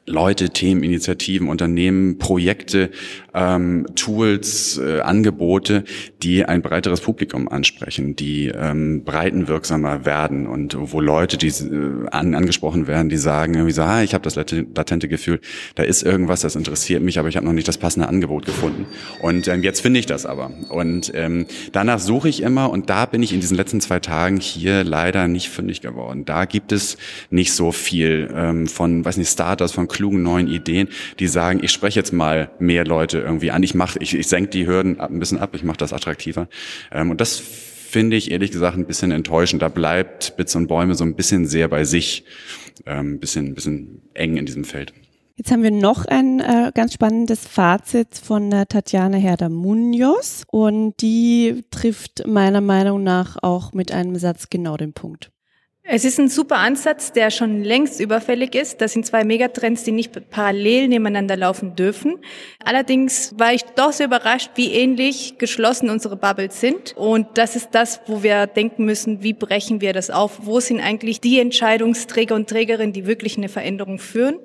Leute, Themen, Initiativen, Unternehmen, Projekte, ähm, Tools, äh, Angebote, die ein breiteres Publikum ansprechen, die ähm, breitenwirksamer werden und wo Leute, die äh, an, angesprochen werden, die sagen irgendwie so, ah, ich habe das latente Gefühl, da ist irgendwas, das interessiert mich, aber ich habe noch nicht das passende Angebot gefunden. Und ähm, jetzt finde ich das aber. Und ähm, danach suche ich immer und da bin ich in diesen letzten zwei Tagen hier leider nicht fündig geworden. Da gibt es nicht so viel ähm, von, weiß nicht, Startups, von klugen neuen Ideen, die sagen, ich spreche jetzt mal mehr Leute irgendwie an, ich mache, ich, ich senke die Hürden ein bisschen ab, ich mache das attraktiver. Ähm, und das finde ich ehrlich gesagt ein bisschen enttäuschend. Da bleibt Bits und Bäume so ein bisschen sehr bei sich, ähm, ein bisschen, bisschen eng in diesem Feld. Jetzt haben wir noch ein äh, ganz spannendes Fazit von äh, Tatjana Herder-Munoz und die trifft meiner Meinung nach auch mit einem Satz genau den Punkt. Es ist ein super Ansatz, der schon längst überfällig ist. Das sind zwei Megatrends, die nicht parallel nebeneinander laufen dürfen. Allerdings war ich doch sehr überrascht, wie ähnlich geschlossen unsere Bubbles sind. Und das ist das, wo wir denken müssen, wie brechen wir das auf? Wo sind eigentlich die Entscheidungsträger und Trägerinnen, die wirklich eine Veränderung führen?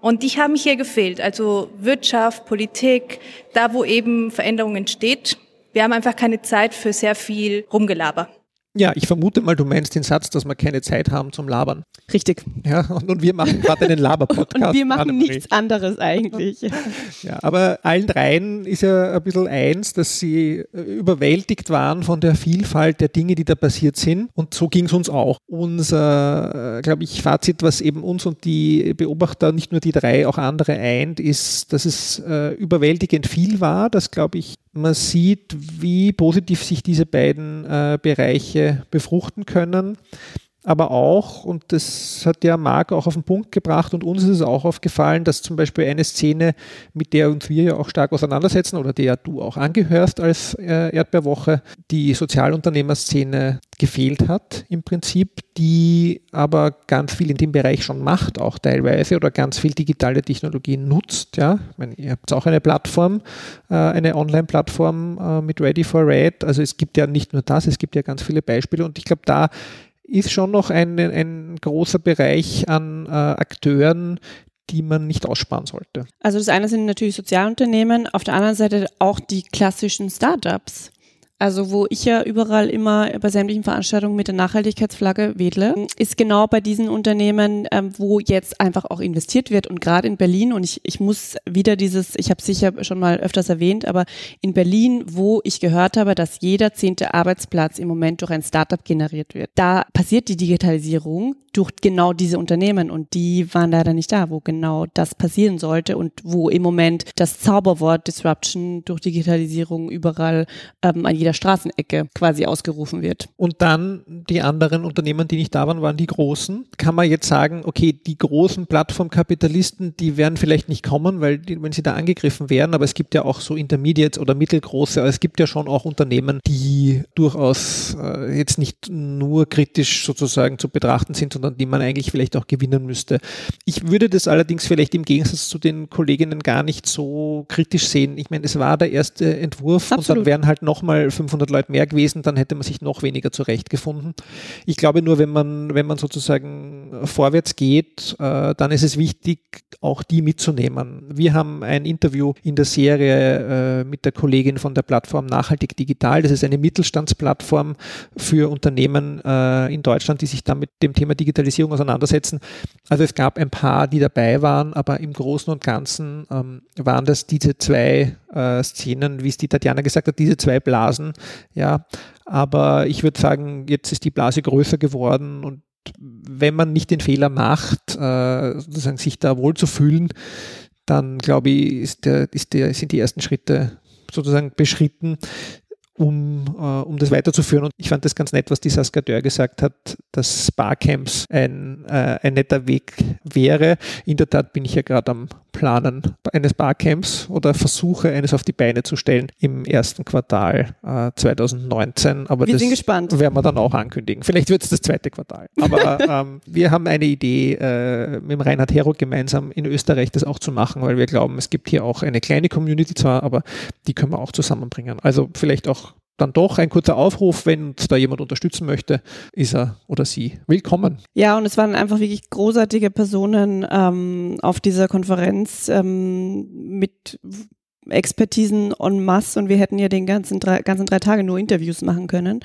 Und die haben hier gefehlt. Also Wirtschaft, Politik, da wo eben Veränderung entsteht. Wir haben einfach keine Zeit für sehr viel Rumgelaber. Ja, ich vermute mal, du meinst den Satz, dass wir keine Zeit haben zum Labern. Richtig. Ja, und, und wir machen gerade einen Laber-Podcast. und wir machen nichts anderes eigentlich. (laughs) ja, aber allen dreien ist ja ein bisschen eins, dass sie äh, überwältigt waren von der Vielfalt der Dinge, die da passiert sind. Und so ging es uns auch. Unser, äh, glaube ich, Fazit, was eben uns und die Beobachter, nicht nur die drei, auch andere eint, ist, dass es äh, überwältigend viel war. Das, glaube ich, man sieht, wie positiv sich diese beiden äh, Bereiche befruchten können aber auch, und das hat ja Marc auch auf den Punkt gebracht und uns ist es auch aufgefallen, dass zum Beispiel eine Szene, mit der uns wir ja auch stark auseinandersetzen oder der du auch angehörst als äh, Erdbeerwoche, die Sozialunternehmerszene gefehlt hat im Prinzip, die aber ganz viel in dem Bereich schon macht, auch teilweise oder ganz viel digitale Technologien nutzt. Ja, ich meine, ihr habt auch eine Plattform, äh, eine Online-Plattform äh, mit Ready for Red. Also es gibt ja nicht nur das, es gibt ja ganz viele Beispiele und ich glaube, da ist schon noch ein, ein großer Bereich an äh, Akteuren, die man nicht aussparen sollte. Also das eine sind natürlich Sozialunternehmen, auf der anderen Seite auch die klassischen Startups. Also wo ich ja überall immer bei sämtlichen Veranstaltungen mit der Nachhaltigkeitsflagge wedle, ist genau bei diesen Unternehmen, ähm, wo jetzt einfach auch investiert wird und gerade in Berlin. Und ich, ich muss wieder dieses, ich habe sicher schon mal öfters erwähnt, aber in Berlin, wo ich gehört habe, dass jeder zehnte Arbeitsplatz im Moment durch ein Startup generiert wird, da passiert die Digitalisierung durch genau diese Unternehmen. Und die waren leider nicht da, wo genau das passieren sollte und wo im Moment das Zauberwort Disruption durch Digitalisierung überall ähm, an jeder Straßenecke quasi ausgerufen wird. Und dann die anderen Unternehmen, die nicht da waren, waren die großen. Kann man jetzt sagen, okay, die großen Plattformkapitalisten, die werden vielleicht nicht kommen, weil die, wenn sie da angegriffen werden, aber es gibt ja auch so Intermediates oder mittelgroße, aber es gibt ja schon auch Unternehmen, die durchaus äh, jetzt nicht nur kritisch sozusagen zu betrachten sind, sondern die man eigentlich vielleicht auch gewinnen müsste. Ich würde das allerdings vielleicht im Gegensatz zu den Kolleginnen gar nicht so kritisch sehen. Ich meine, es war der erste Entwurf Absolut. und dann wären halt nochmal 500 Leute mehr gewesen, dann hätte man sich noch weniger zurechtgefunden. Ich glaube nur, wenn man, wenn man sozusagen vorwärts geht, äh, dann ist es wichtig, auch die mitzunehmen. Wir haben ein Interview in der Serie äh, mit der Kollegin von der Plattform Nachhaltig Digital. Das ist eine Mittelstandsplattform für Unternehmen äh, in Deutschland, die sich da mit dem Thema Digitalisierung auseinandersetzen. Also es gab ein paar, die dabei waren, aber im Großen und Ganzen ähm, waren das diese zwei Szenen, wie es die Tatjana gesagt hat, diese zwei Blasen. Ja, aber ich würde sagen, jetzt ist die Blase größer geworden und wenn man nicht den Fehler macht, äh, sozusagen sich da wohl zu fühlen, dann glaube ich, ist der, ist der, sind die ersten Schritte sozusagen beschritten um, äh, um das weiterzuführen. Und ich fand das ganz nett, was die Saskia Dörr gesagt hat, dass Barcamps ein, äh, ein netter Weg wäre. In der Tat bin ich ja gerade am Planen eines Barcamps oder versuche eines auf die Beine zu stellen im ersten Quartal äh, 2019. Aber wir das sind gespannt. werden wir dann auch ankündigen. Vielleicht wird es das zweite Quartal. Aber (laughs) ähm, wir haben eine Idee, äh, mit dem Reinhard Hero gemeinsam in Österreich das auch zu machen, weil wir glauben, es gibt hier auch eine kleine Community zwar, aber die können wir auch zusammenbringen. Also vielleicht auch dann doch ein kurzer Aufruf, wenn da jemand unterstützen möchte, ist er oder sie willkommen. Ja, und es waren einfach wirklich großartige Personen ähm, auf dieser Konferenz ähm, mit Expertisen en masse und wir hätten ja den ganzen drei, ganzen drei Tage nur Interviews machen können.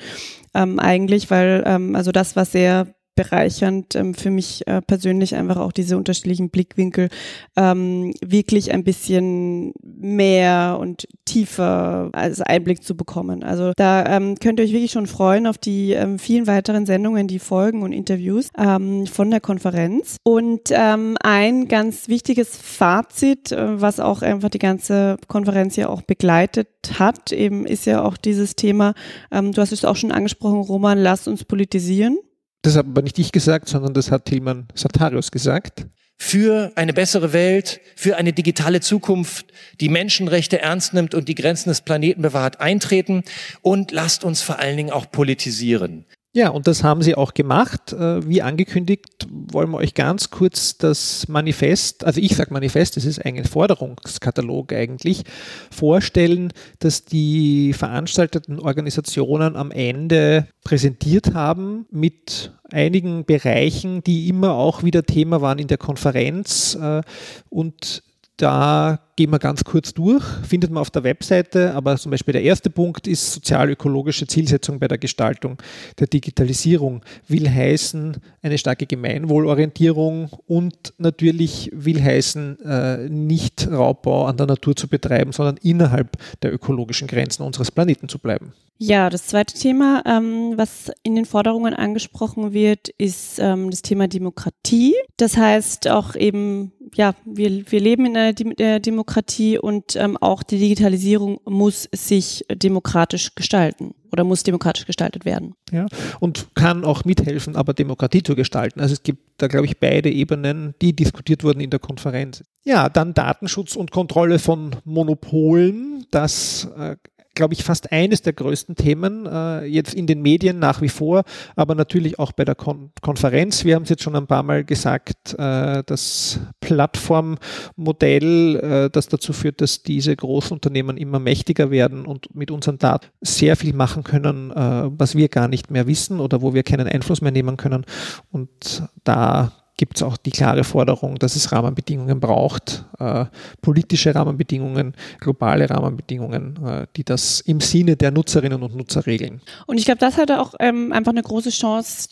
Ähm, eigentlich, weil ähm, also das war sehr bereichernd ähm, für mich äh, persönlich einfach auch diese unterschiedlichen Blickwinkel ähm, wirklich ein bisschen mehr und tiefer als Einblick zu bekommen. Also da ähm, könnt ihr euch wirklich schon freuen auf die ähm, vielen weiteren Sendungen, die folgen und Interviews ähm, von der Konferenz. Und ähm, ein ganz wichtiges Fazit, äh, was auch einfach die ganze Konferenz ja auch begleitet hat, eben ist ja auch dieses Thema, ähm, du hast es auch schon angesprochen, Roman, lasst uns politisieren. Das habe aber nicht ich gesagt, sondern das hat Tilman Satarius gesagt. Für eine bessere Welt, für eine digitale Zukunft, die Menschenrechte ernst nimmt und die Grenzen des Planeten bewahrt, eintreten und lasst uns vor allen Dingen auch politisieren. Ja, und das haben sie auch gemacht. Äh, wie angekündigt, wollen wir euch ganz kurz das Manifest, also ich sage Manifest, das ist ein Forderungskatalog eigentlich, vorstellen, dass die veranstalteten Organisationen am Ende präsentiert haben mit einigen Bereichen, die immer auch wieder Thema waren in der Konferenz äh, und da gehen wir ganz kurz durch, findet man auf der Webseite, aber zum Beispiel der erste Punkt ist sozial-ökologische Zielsetzung bei der Gestaltung der Digitalisierung. Will heißen eine starke Gemeinwohlorientierung und natürlich will heißen, äh, nicht Raubbau an der Natur zu betreiben, sondern innerhalb der ökologischen Grenzen unseres Planeten zu bleiben. Ja, das zweite Thema, ähm, was in den Forderungen angesprochen wird, ist ähm, das Thema Demokratie. Das heißt auch eben, ja, wir, wir leben in einer Dem Demokratie und ähm, auch die Digitalisierung muss sich demokratisch gestalten oder muss demokratisch gestaltet werden. Ja, und kann auch mithelfen, aber Demokratie zu gestalten. Also es gibt da, glaube ich, beide Ebenen, die diskutiert wurden in der Konferenz. Ja, dann Datenschutz und Kontrolle von Monopolen. Das äh, glaube ich, fast eines der größten Themen äh, jetzt in den Medien nach wie vor, aber natürlich auch bei der Kon Konferenz. Wir haben es jetzt schon ein paar Mal gesagt, äh, das Plattformmodell, äh, das dazu führt, dass diese Großunternehmen immer mächtiger werden und mit unseren Daten sehr viel machen können, äh, was wir gar nicht mehr wissen oder wo wir keinen Einfluss mehr nehmen können. Und da gibt es auch die klare Forderung, dass es Rahmenbedingungen braucht, äh, politische Rahmenbedingungen, globale Rahmenbedingungen, äh, die das im Sinne der Nutzerinnen und Nutzer regeln. Und ich glaube, das hat auch ähm, einfach eine große Chance,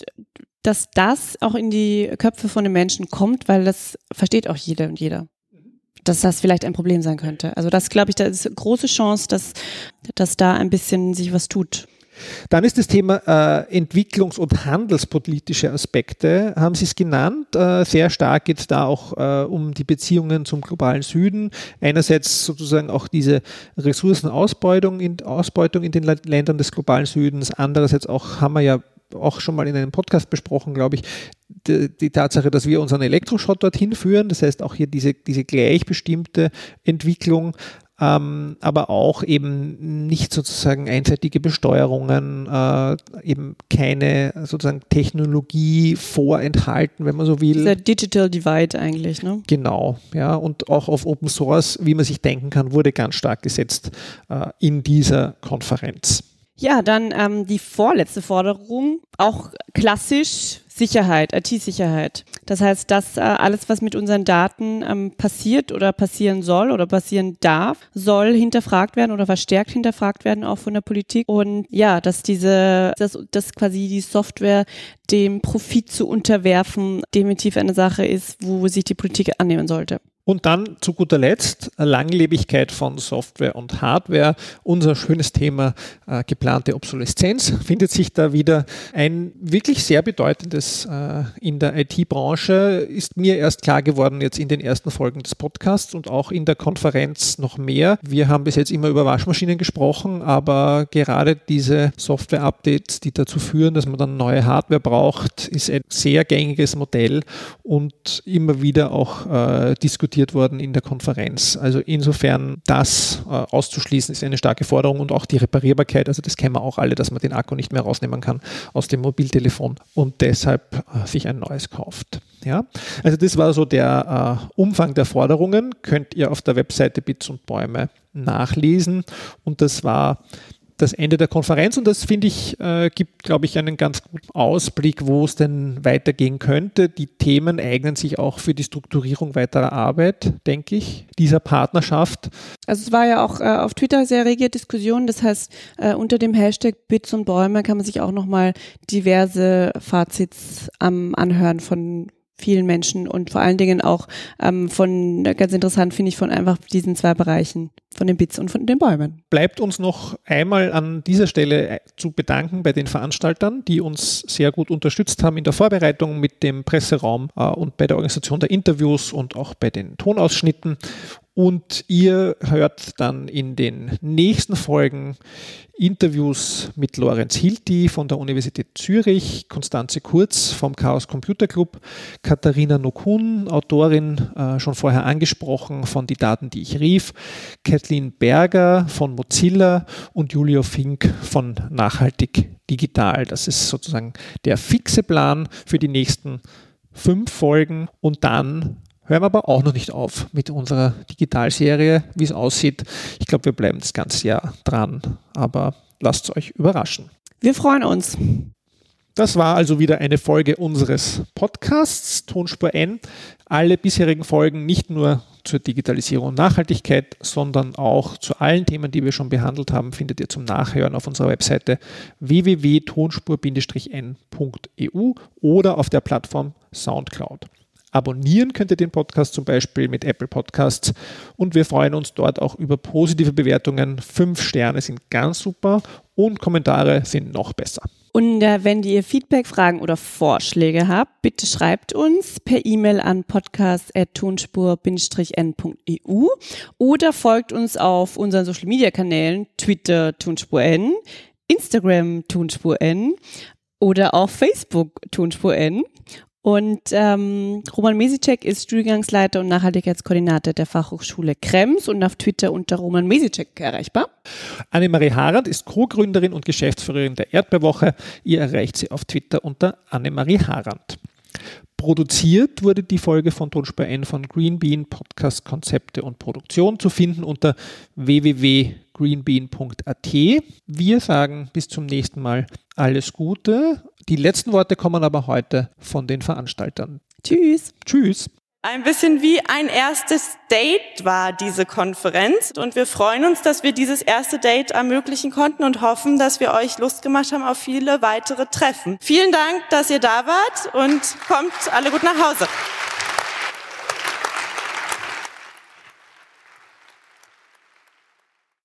dass das auch in die Köpfe von den Menschen kommt, weil das versteht auch jeder und jeder dass das vielleicht ein Problem sein könnte. Also das glaube ich, da ist eine große Chance, dass, dass da ein bisschen sich was tut. Dann ist das Thema äh, Entwicklungs- und handelspolitische Aspekte, haben Sie es genannt. Äh, sehr stark geht es da auch äh, um die Beziehungen zum globalen Süden. Einerseits sozusagen auch diese Ressourcenausbeutung in, Ausbeutung in den Ländern des globalen Südens. Andererseits auch haben wir ja auch schon mal in einem Podcast besprochen, glaube ich, die, die, Tatsache, dass wir unseren Elektroschrott dorthin führen. Das heißt auch hier diese, diese gleichbestimmte Entwicklung ähm, aber auch eben nicht sozusagen einseitige Besteuerungen, äh, eben keine sozusagen Technologie vorenthalten, wenn man so will. Dieser Digital Divide eigentlich, ne? Genau, ja, und auch auf Open Source, wie man sich denken kann, wurde ganz stark gesetzt äh, in dieser Konferenz. Ja, dann ähm, die vorletzte Forderung, auch klassisch Sicherheit, IT-Sicherheit. Das heißt, dass äh, alles, was mit unseren Daten ähm, passiert oder passieren soll oder passieren darf, soll hinterfragt werden oder verstärkt hinterfragt werden, auch von der Politik. Und ja, dass diese, dass, dass quasi die Software dem Profit zu unterwerfen definitiv eine Sache ist, wo sich die Politik annehmen sollte. Und dann zu guter Letzt Langlebigkeit von Software und Hardware. Unser schönes Thema äh, geplante Obsoleszenz findet sich da wieder. Ein wirklich sehr bedeutendes äh, in der IT-Branche ist mir erst klar geworden jetzt in den ersten Folgen des Podcasts und auch in der Konferenz noch mehr. Wir haben bis jetzt immer über Waschmaschinen gesprochen, aber gerade diese Software-Updates, die dazu führen, dass man dann neue Hardware braucht, ist ein sehr gängiges Modell und immer wieder auch äh, diskutiert diskutiert worden in der Konferenz. Also insofern das äh, auszuschließen ist eine starke Forderung und auch die Reparierbarkeit, also das kennen wir auch alle, dass man den Akku nicht mehr rausnehmen kann aus dem Mobiltelefon und deshalb äh, sich ein neues kauft. Ja, also das war so der äh, Umfang der Forderungen, könnt ihr auf der Webseite Bits und Bäume nachlesen und das war das Ende der Konferenz und das finde ich, äh, gibt, glaube ich, einen ganz guten Ausblick, wo es denn weitergehen könnte. Die Themen eignen sich auch für die Strukturierung weiterer Arbeit, denke ich, dieser Partnerschaft. Also es war ja auch äh, auf Twitter sehr rege Diskussion. Das heißt, äh, unter dem Hashtag Bits und Bäume kann man sich auch nochmal diverse Fazits am Anhören von vielen Menschen und vor allen Dingen auch ähm, von, ganz interessant finde ich, von einfach diesen zwei Bereichen, von den Bits und von den Bäumen. Bleibt uns noch einmal an dieser Stelle äh, zu bedanken bei den Veranstaltern, die uns sehr gut unterstützt haben in der Vorbereitung mit dem Presseraum äh, und bei der Organisation der Interviews und auch bei den Tonausschnitten. Und ihr hört dann in den nächsten Folgen Interviews mit Lorenz Hilti von der Universität Zürich, Konstanze Kurz vom Chaos Computer Club, Katharina Nokun, Autorin äh, schon vorher angesprochen von Die Daten, die ich rief, Kathleen Berger von Mozilla und Julio Fink von Nachhaltig Digital. Das ist sozusagen der fixe Plan für die nächsten fünf Folgen und dann hören aber auch noch nicht auf mit unserer Digitalserie, wie es aussieht. Ich glaube, wir bleiben das ganze Jahr dran, aber lasst euch überraschen. Wir freuen uns. Das war also wieder eine Folge unseres Podcasts Tonspur N. Alle bisherigen Folgen nicht nur zur Digitalisierung und Nachhaltigkeit, sondern auch zu allen Themen, die wir schon behandelt haben, findet ihr zum Nachhören auf unserer Webseite www.tonspur-n.eu oder auf der Plattform Soundcloud. Abonnieren könnt ihr den Podcast zum Beispiel mit Apple Podcasts und wir freuen uns dort auch über positive Bewertungen. Fünf Sterne sind ganz super und Kommentare sind noch besser. Und äh, wenn ihr Feedback, Fragen oder Vorschläge habt, bitte schreibt uns per E-Mail an podcast.tonspur-n.eu oder folgt uns auf unseren Social Media Kanälen Twitter Tonspur N, Instagram Tonspur N oder auch Facebook Tonspur N. Und ähm, Roman Mesicek ist Studiengangsleiter und Nachhaltigkeitskoordinator der Fachhochschule Krems und auf Twitter unter Roman Mesicek erreichbar. Annemarie Harand ist Co-Gründerin und Geschäftsführerin der Erdbeerwoche. Ihr erreicht sie auf Twitter unter Annemarie Harand. Produziert wurde die Folge von Tonspur N von Greenbean Podcast Konzepte und Produktion zu finden unter www.greenbean.at. Wir sagen bis zum nächsten Mal alles Gute. Die letzten Worte kommen aber heute von den Veranstaltern. Tschüss. Tschüss. Ein bisschen wie ein erstes Date war diese Konferenz und wir freuen uns, dass wir dieses erste Date ermöglichen konnten und hoffen, dass wir euch Lust gemacht haben auf viele weitere Treffen. Vielen Dank, dass ihr da wart und kommt alle gut nach Hause.